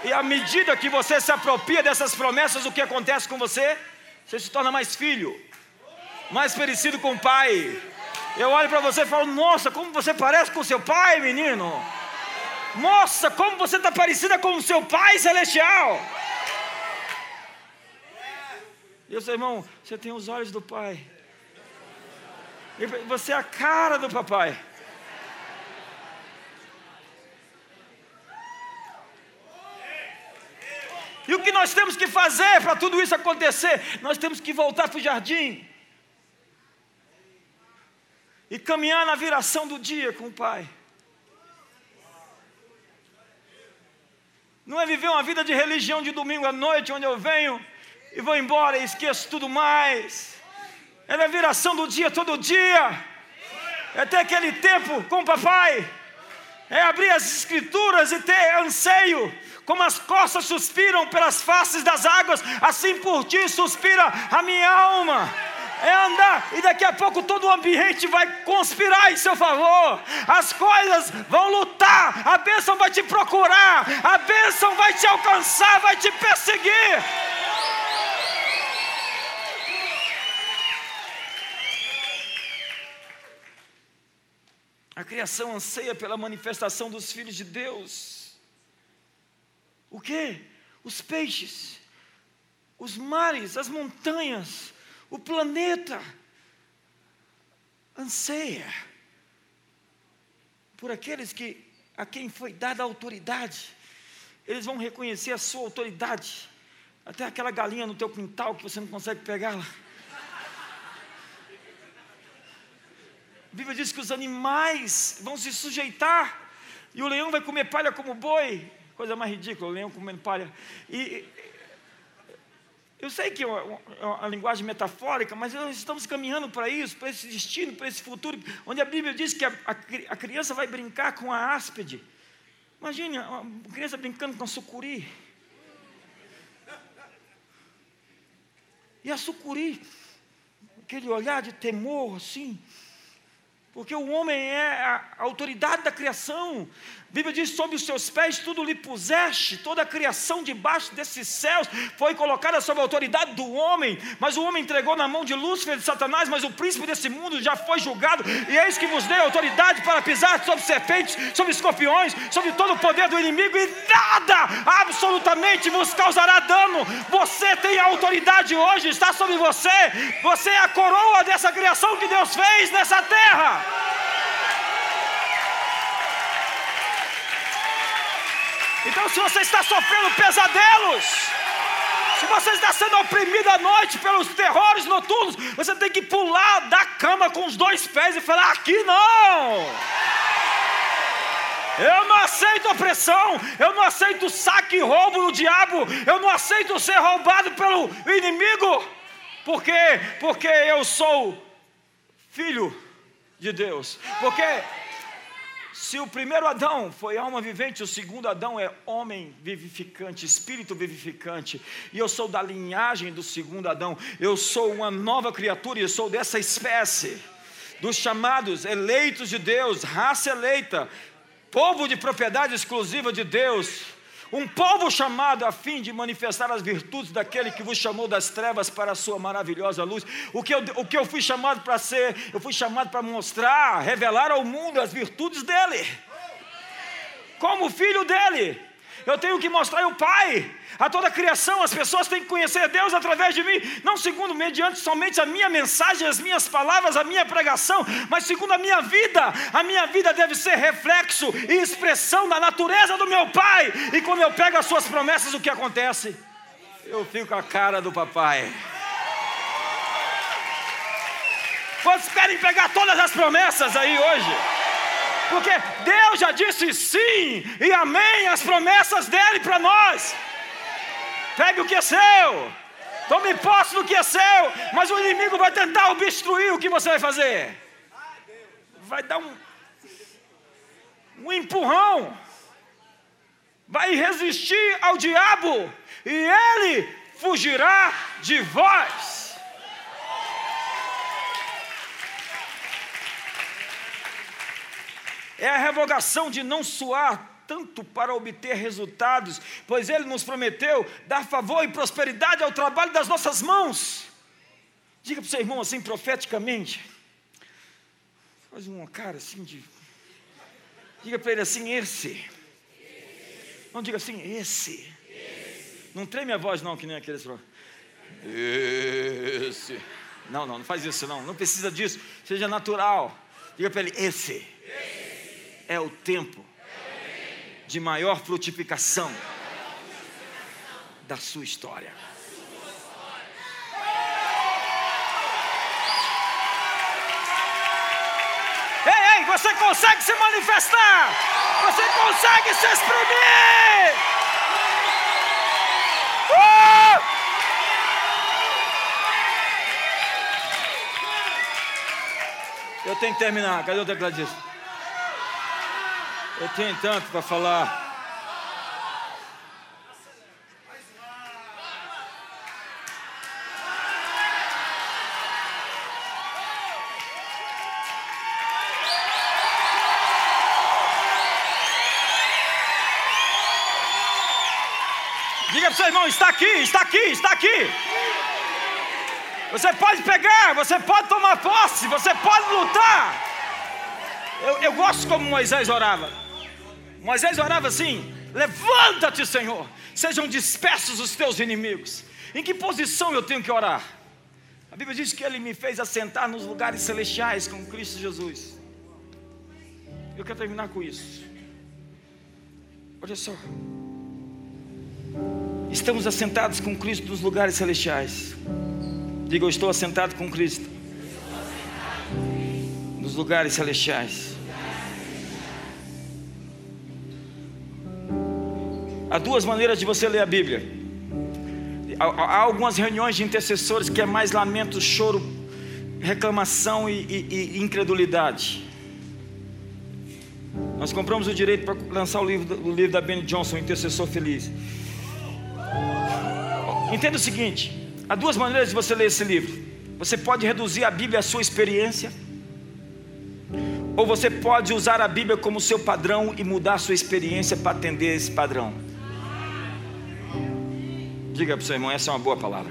E à medida que você se apropria dessas promessas, o que acontece com você? Você se torna mais filho, mais parecido com o pai. Eu olho para você e falo: Nossa, como você parece com seu pai, menino. Nossa, como você está parecida com o seu pai celestial. E eu sei, irmão, você tem os olhos do pai. Você é a cara do papai. E o que nós temos que fazer para tudo isso acontecer? Nós temos que voltar para o jardim e caminhar na viração do dia com o Pai. Não é viver uma vida de religião de domingo à noite, onde eu venho e vou embora e esqueço tudo mais. É na viração do dia todo dia. É ter aquele tempo com o papai. É abrir as escrituras e ter anseio. Como as costas suspiram pelas faces das águas, assim por ti suspira a minha alma é andar, e daqui a pouco todo o ambiente vai conspirar em seu favor, as coisas vão lutar, a bênção vai te procurar, a bênção vai te alcançar, vai te perseguir. A criação anseia pela manifestação dos filhos de Deus. O que? Os peixes, os mares, as montanhas, o planeta anseia por aqueles que a quem foi dada a autoridade. Eles vão reconhecer a sua autoridade. Até aquela galinha no teu quintal que você não consegue pegá-la. A Bíblia diz que os animais vão se sujeitar e o leão vai comer palha como boi. Coisa mais ridícula, o leão comendo palha. E eu sei que é uma, é uma, linguagem metafórica, mas nós estamos caminhando para isso, para esse destino, para esse futuro, onde a Bíblia diz que a, a, a criança vai brincar com a áspide. Imagine uma criança brincando com a sucuri. E a sucuri, aquele olhar de temor assim, porque o homem é a autoridade da criação. A Bíblia diz: sobre os seus pés tudo lhe puseste, toda a criação debaixo desses céus foi colocada sob a autoridade do homem. Mas o homem entregou na mão de Lúcifer de Satanás, mas o príncipe desse mundo já foi julgado. E eis que vos dei autoridade para pisar sobre serpentes, sobre escorpiões, sobre todo o poder do inimigo, e nada absolutamente vos causará dano. Você tem a autoridade hoje, está sobre você. Você é a coroa dessa criação que Deus fez nessa terra. Então, se você está sofrendo pesadelos, se você está sendo oprimido à noite pelos terrores noturnos, você tem que pular da cama com os dois pés e falar: aqui não. Eu não aceito opressão, eu não aceito saque e roubo do diabo, eu não aceito ser roubado pelo inimigo. Por quê? Porque eu sou filho de Deus. Porque se o primeiro Adão foi alma vivente, o segundo Adão é homem vivificante, espírito vivificante, e eu sou da linhagem do segundo Adão, eu sou uma nova criatura e eu sou dessa espécie, dos chamados eleitos de Deus, raça eleita, povo de propriedade exclusiva de Deus, um povo chamado a fim de manifestar as virtudes daquele que vos chamou das trevas para a sua maravilhosa luz. O que eu, o que eu fui chamado para ser, eu fui chamado para mostrar, revelar ao mundo as virtudes dele, como filho dele eu tenho que mostrar o Pai a toda a criação. As pessoas têm que conhecer Deus através de mim, não segundo mediante somente a minha mensagem, as minhas palavras, a minha pregação, mas segundo a minha vida. A minha vida deve ser reflexo e expressão da natureza do meu Pai. E quando eu pego as suas promessas, o que acontece? Eu fico com a cara do papai. Quantos querem pegar todas as promessas aí hoje? Porque Deus já disse sim e amém às promessas dele para nós. Pegue o que é seu, tome posse do que é seu, mas o inimigo vai tentar obstruir o que você vai fazer. Vai dar um, um empurrão, vai resistir ao diabo e ele fugirá de vós. É a revogação de não suar tanto para obter resultados, pois Ele nos prometeu dar favor e prosperidade ao trabalho das nossas mãos. Diga para o seu irmão assim, profeticamente. Faz uma cara assim de. Diga para ele assim, esse. Não diga assim, esse. Não treme a voz, não, que nem aqueles. Esse. Não, não, não faz isso, não. Não precisa disso. Seja natural. Diga para ele: esse é o tempo de maior frutificação da sua história. Ei, ei, você consegue se manifestar, você consegue se exprimir. Uh! Eu tenho que terminar, cadê o tecladista? Eu tenho tanto para falar. Diga para o seu irmão: está aqui, está aqui, está aqui. Você pode pegar, você pode tomar posse, você pode lutar. Eu, eu gosto como Moisés orava. Moisés orava assim: Levanta-te, Senhor, sejam dispersos os teus inimigos. Em que posição eu tenho que orar? A Bíblia diz que ele me fez assentar nos lugares celestiais com Cristo Jesus. Eu quero terminar com isso. Olha só. Estamos assentados com Cristo nos lugares celestiais. Diga, eu estou assentado com Cristo. Nos lugares celestiais. Há duas maneiras de você ler a Bíblia. Há, algumas reuniões de intercessores que é mais lamento, choro, reclamação e, e, e incredulidade. Nós compramos o direito para lançar o livro, o livro da Ben Johnson, Intercessor Feliz. Entenda o seguinte: há duas maneiras de você ler esse livro. Você pode reduzir a Bíblia à sua experiência, ou você pode usar a Bíblia como seu padrão e mudar a sua experiência para atender esse padrão. Diga para o seu irmão, essa é uma boa palavra.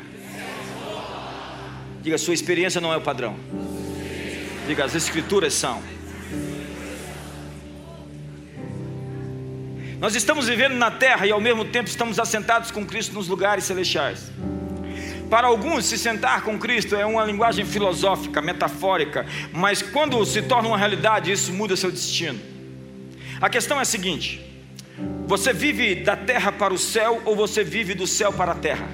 Diga, sua experiência não é o padrão. Diga, as escrituras são. Nós estamos vivendo na terra e ao mesmo tempo estamos assentados com Cristo nos lugares celestiais. Para alguns, se sentar com Cristo é uma linguagem filosófica, metafórica, mas quando se torna uma realidade, isso muda seu destino. A questão é a seguinte: você vive da terra para o céu ou você vive do céu para a terra?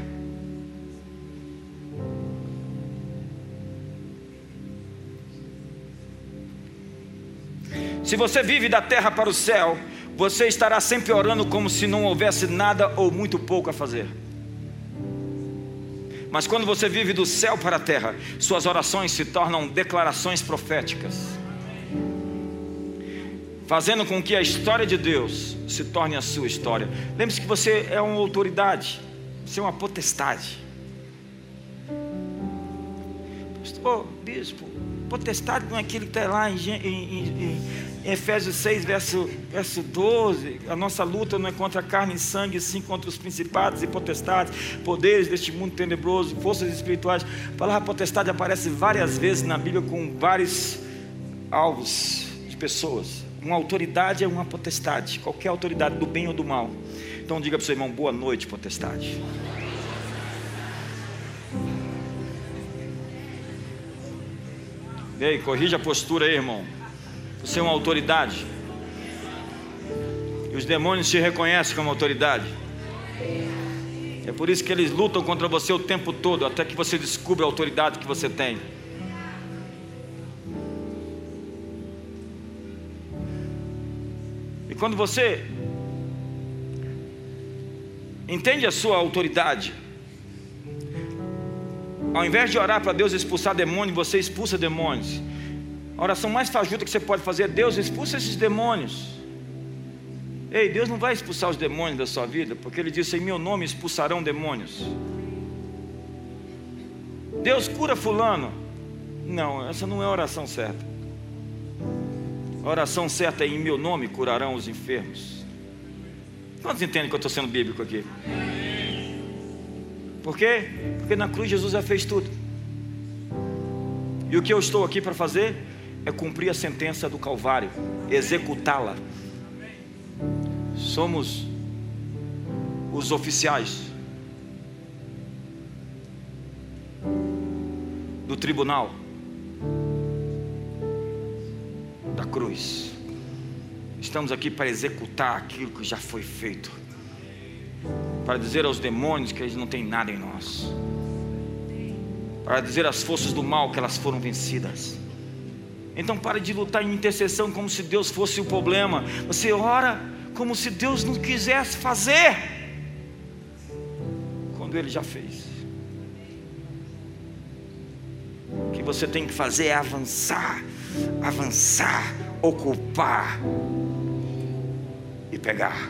Se você vive da terra para o céu, você estará sempre orando como se não houvesse nada ou muito pouco a fazer. Mas quando você vive do céu para a terra, suas orações se tornam declarações proféticas fazendo com que a história de Deus se torne a sua história. Lembre-se que você é uma autoridade, você é uma potestade. Pastor, bispo, potestade não é aquele que está lá em, em, em, Efésios 6, verso, verso 12. A nossa luta não é contra carne e sangue, sim contra os principados e potestades, poderes deste mundo tenebroso, forças espirituais. A palavra potestade aparece várias vezes na Bíblia com vários alvos de pessoas. Uma autoridade é uma potestade, qualquer autoridade do bem ou do mal. Então diga para o seu irmão, boa noite, potestade. Ei, corrija a postura aí, irmão. Você é uma autoridade. E os demônios te reconhecem como autoridade. É por isso que eles lutam contra você o tempo todo, até que você descubra a autoridade que você tem. E quando você entende a sua autoridade, ao invés de orar para Deus expulsar demônios, você expulsa demônios. A oração mais fajuta que você pode fazer é: Deus, expulsa esses demônios. Ei, Deus não vai expulsar os demônios da sua vida, porque Ele disse: Em meu nome expulsarão demônios. Deus cura Fulano. Não, essa não é a oração certa. A oração certa é em meu nome curarão os enfermos. Quantos entendem que eu estou sendo bíblico aqui? Por quê? Porque na cruz Jesus já fez tudo. E o que eu estou aqui para fazer é cumprir a sentença do Calvário, executá-la. Somos os oficiais do tribunal da cruz. Estamos aqui para executar aquilo que já foi feito, para dizer aos demônios que eles não têm nada em nós, para dizer às forças do mal que elas foram vencidas. Então pare de lutar em intercessão como se Deus fosse o problema. Você ora como se Deus não quisesse fazer, quando Ele já fez. O que você tem que fazer é avançar, avançar, ocupar e pegar.